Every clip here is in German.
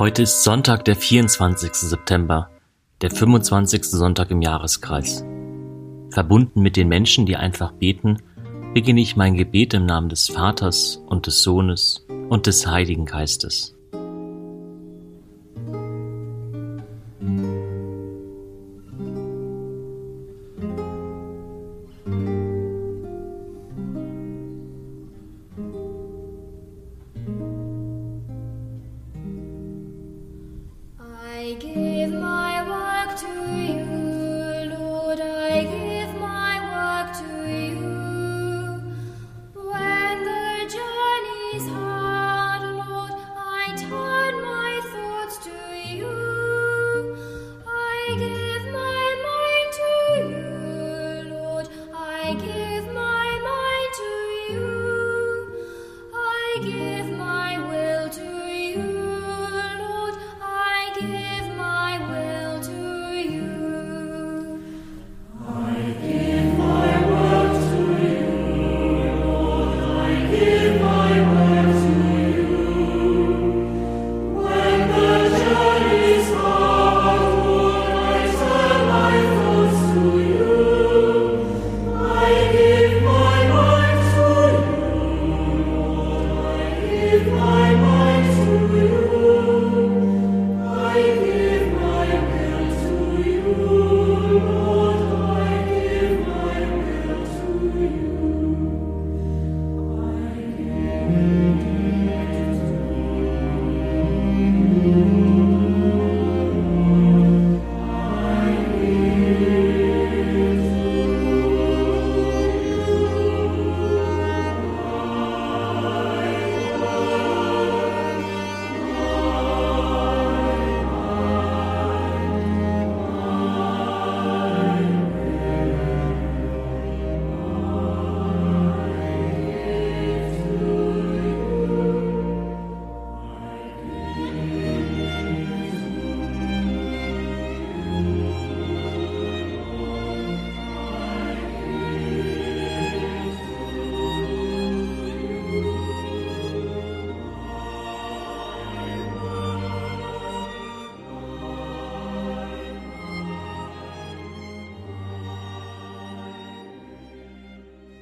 Heute ist Sonntag, der 24. September, der 25. Sonntag im Jahreskreis. Verbunden mit den Menschen, die einfach beten, beginne ich mein Gebet im Namen des Vaters und des Sohnes und des Heiligen Geistes. my time.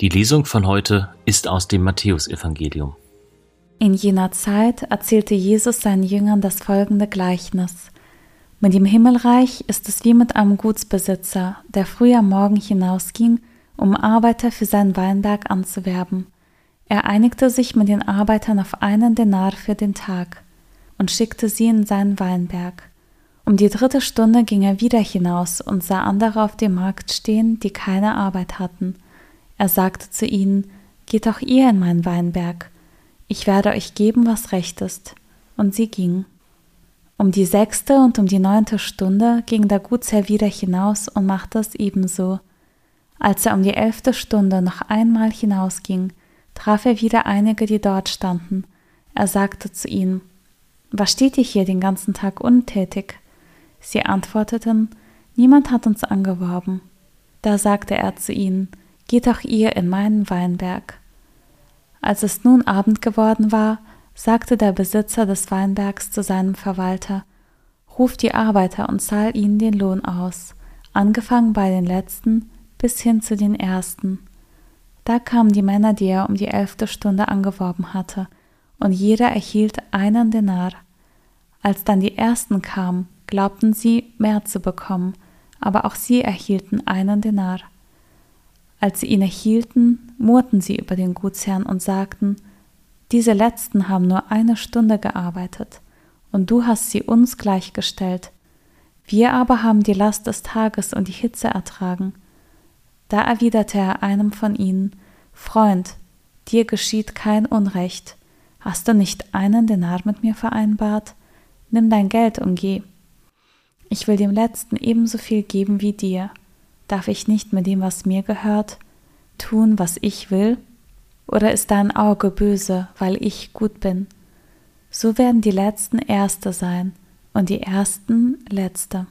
Die Lesung von heute ist aus dem Matthäusevangelium. In jener Zeit erzählte Jesus seinen Jüngern das folgende Gleichnis. Mit dem Himmelreich ist es wie mit einem Gutsbesitzer, der früh am Morgen hinausging, um Arbeiter für seinen Weinberg anzuwerben. Er einigte sich mit den Arbeitern auf einen Denar für den Tag und schickte sie in seinen Weinberg. Um die dritte Stunde ging er wieder hinaus und sah andere auf dem Markt stehen, die keine Arbeit hatten. Er sagte zu ihnen, Geht auch ihr in meinen Weinberg, ich werde euch geben, was recht ist. Und sie ging. Um die sechste und um die neunte Stunde ging der Gutsherr wieder hinaus und machte es ebenso. Als er um die elfte Stunde noch einmal hinausging, traf er wieder einige, die dort standen. Er sagte zu ihnen, Was steht ihr hier den ganzen Tag untätig? Sie antworteten, Niemand hat uns angeworben. Da sagte er zu ihnen, geht auch ihr in meinen Weinberg. Als es nun Abend geworden war, sagte der Besitzer des Weinbergs zu seinem Verwalter, Ruf die Arbeiter und zahl ihnen den Lohn aus, angefangen bei den letzten bis hin zu den ersten. Da kamen die Männer, die er um die elfte Stunde angeworben hatte, und jeder erhielt einen Denar. Als dann die ersten kamen, glaubten sie, mehr zu bekommen, aber auch sie erhielten einen Denar. Als sie ihn erhielten, murrten sie über den Gutsherrn und sagten, diese letzten haben nur eine Stunde gearbeitet, und du hast sie uns gleichgestellt. Wir aber haben die Last des Tages und die Hitze ertragen. Da erwiderte er einem von ihnen, Freund, dir geschieht kein Unrecht. Hast du nicht einen Denar mit mir vereinbart? Nimm dein Geld und geh. Ich will dem Letzten ebenso viel geben wie dir. Darf ich nicht mit dem, was mir gehört, tun, was ich will? Oder ist dein Auge böse, weil ich gut bin? So werden die Letzten Erste sein und die Ersten Letzte.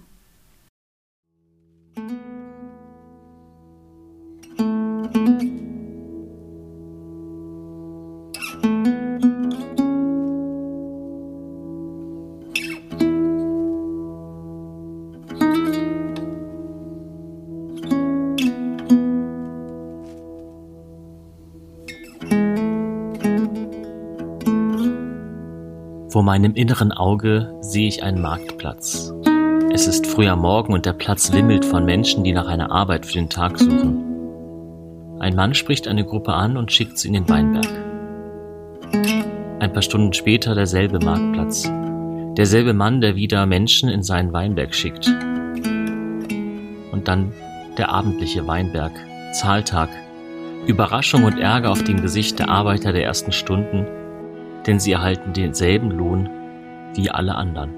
Vor meinem inneren Auge sehe ich einen Marktplatz. Es ist früher Morgen und der Platz wimmelt von Menschen, die nach einer Arbeit für den Tag suchen. Ein Mann spricht eine Gruppe an und schickt sie in den Weinberg. Ein paar Stunden später derselbe Marktplatz. Derselbe Mann, der wieder Menschen in seinen Weinberg schickt. Und dann der abendliche Weinberg, Zahltag, Überraschung und Ärger auf dem Gesicht der Arbeiter der ersten Stunden, denn sie erhalten denselben Lohn wie alle anderen.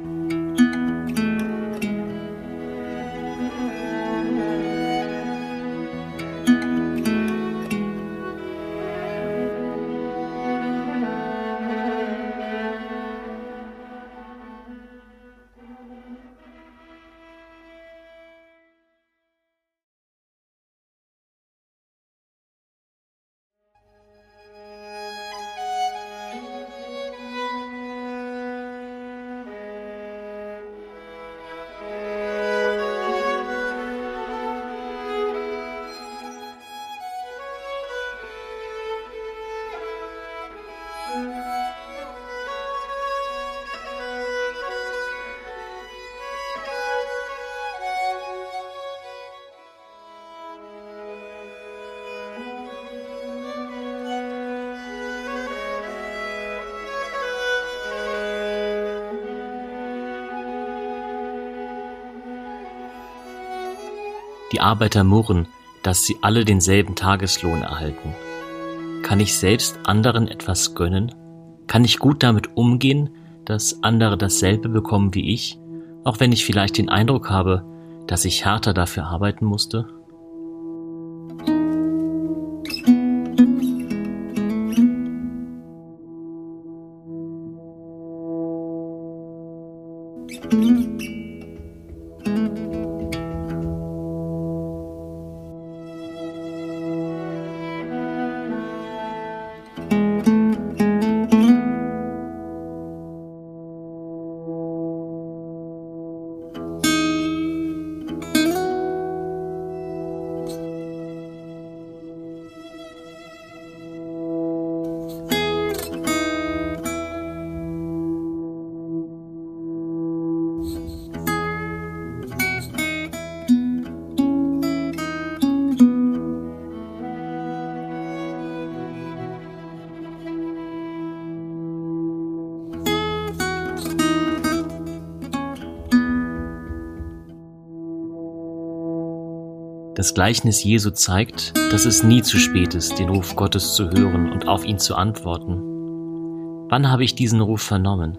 Die Arbeiter murren, dass sie alle denselben Tageslohn erhalten. Kann ich selbst anderen etwas gönnen? Kann ich gut damit umgehen, dass andere dasselbe bekommen wie ich, auch wenn ich vielleicht den Eindruck habe, dass ich härter dafür arbeiten musste? Das Gleichnis Jesu zeigt, dass es nie zu spät ist, den Ruf Gottes zu hören und auf ihn zu antworten. Wann habe ich diesen Ruf vernommen?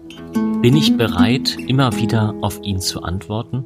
Bin ich bereit, immer wieder auf ihn zu antworten?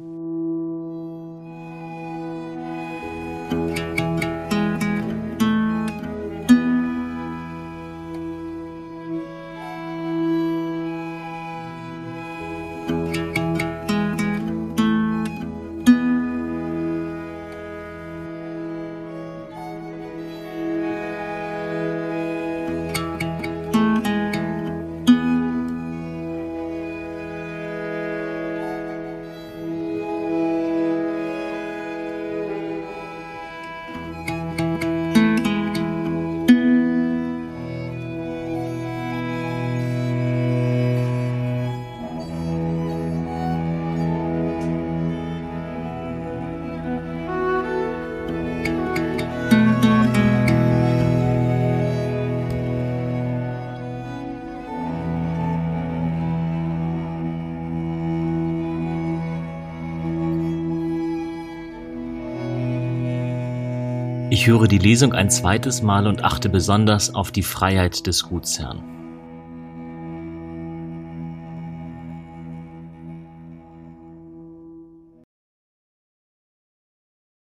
Ich höre die Lesung ein zweites Mal und achte besonders auf die Freiheit des Gutsherrn.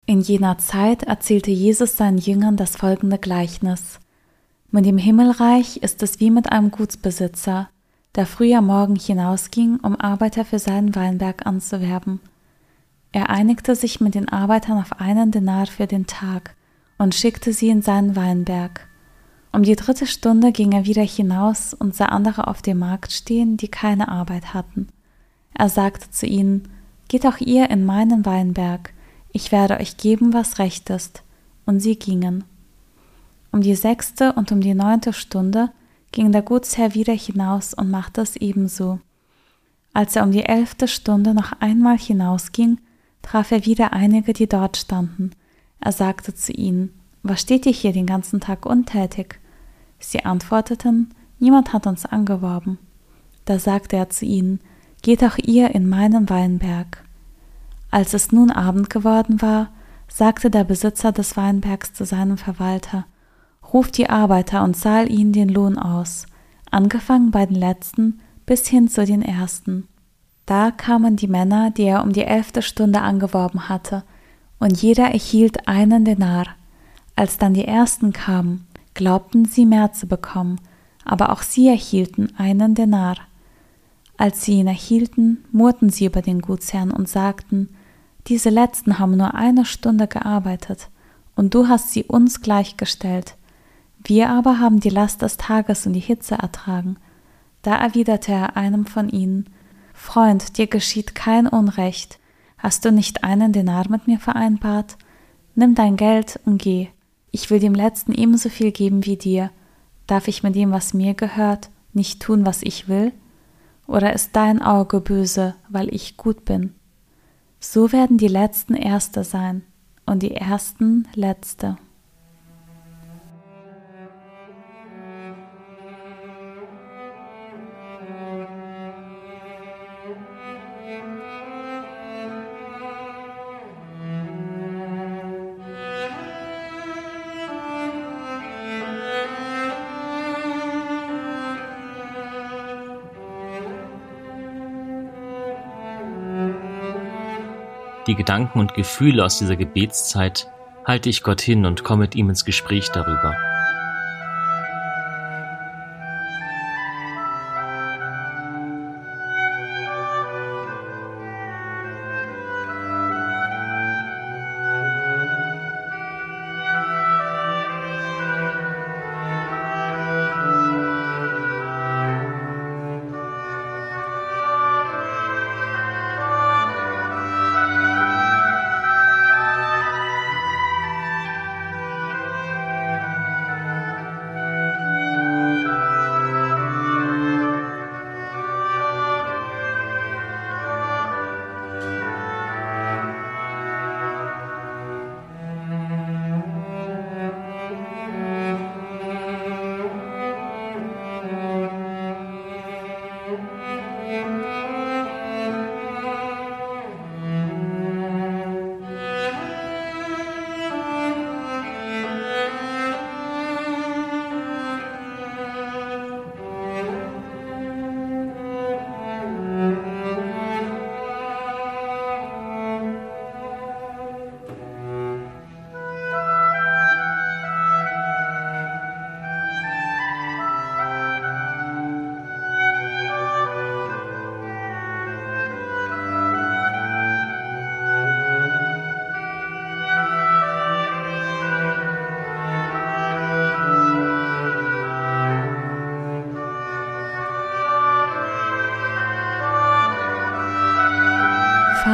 In jener Zeit erzählte Jesus seinen Jüngern das folgende Gleichnis. Mit dem Himmelreich ist es wie mit einem Gutsbesitzer, der früh am Morgen hinausging, um Arbeiter für seinen Weinberg anzuwerben. Er einigte sich mit den Arbeitern auf einen Denar für den Tag und schickte sie in seinen Weinberg. Um die dritte Stunde ging er wieder hinaus und sah andere auf dem Markt stehen, die keine Arbeit hatten. Er sagte zu ihnen, Geht auch ihr in meinen Weinberg, ich werde euch geben, was recht ist. Und sie gingen. Um die sechste und um die neunte Stunde ging der Gutsherr wieder hinaus und machte es ebenso. Als er um die elfte Stunde noch einmal hinausging, traf er wieder einige, die dort standen. Er sagte zu ihnen, Was steht ihr hier den ganzen Tag untätig? Sie antworteten, Niemand hat uns angeworben. Da sagte er zu ihnen, Geht auch ihr in meinen Weinberg. Als es nun Abend geworden war, sagte der Besitzer des Weinbergs zu seinem Verwalter, Ruft die Arbeiter und zahl ihnen den Lohn aus, angefangen bei den letzten bis hin zu den ersten. Da kamen die Männer, die er um die elfte Stunde angeworben hatte, und jeder erhielt einen Denar. Als dann die ersten kamen, glaubten sie mehr zu bekommen, aber auch sie erhielten einen Denar. Als sie ihn erhielten, murrten sie über den Gutsherrn und sagten, diese letzten haben nur eine Stunde gearbeitet, und du hast sie uns gleichgestellt. Wir aber haben die Last des Tages und die Hitze ertragen. Da erwiderte er einem von ihnen, Freund, dir geschieht kein Unrecht. Hast du nicht einen Denar mit mir vereinbart? Nimm dein Geld und geh. Ich will dem Letzten ebenso viel geben wie dir. Darf ich mit dem, was mir gehört, nicht tun, was ich will? Oder ist dein Auge böse, weil ich gut bin? So werden die Letzten Erste sein und die Ersten Letzte. Die Gedanken und Gefühle aus dieser Gebetszeit halte ich Gott hin und komme mit ihm ins Gespräch darüber.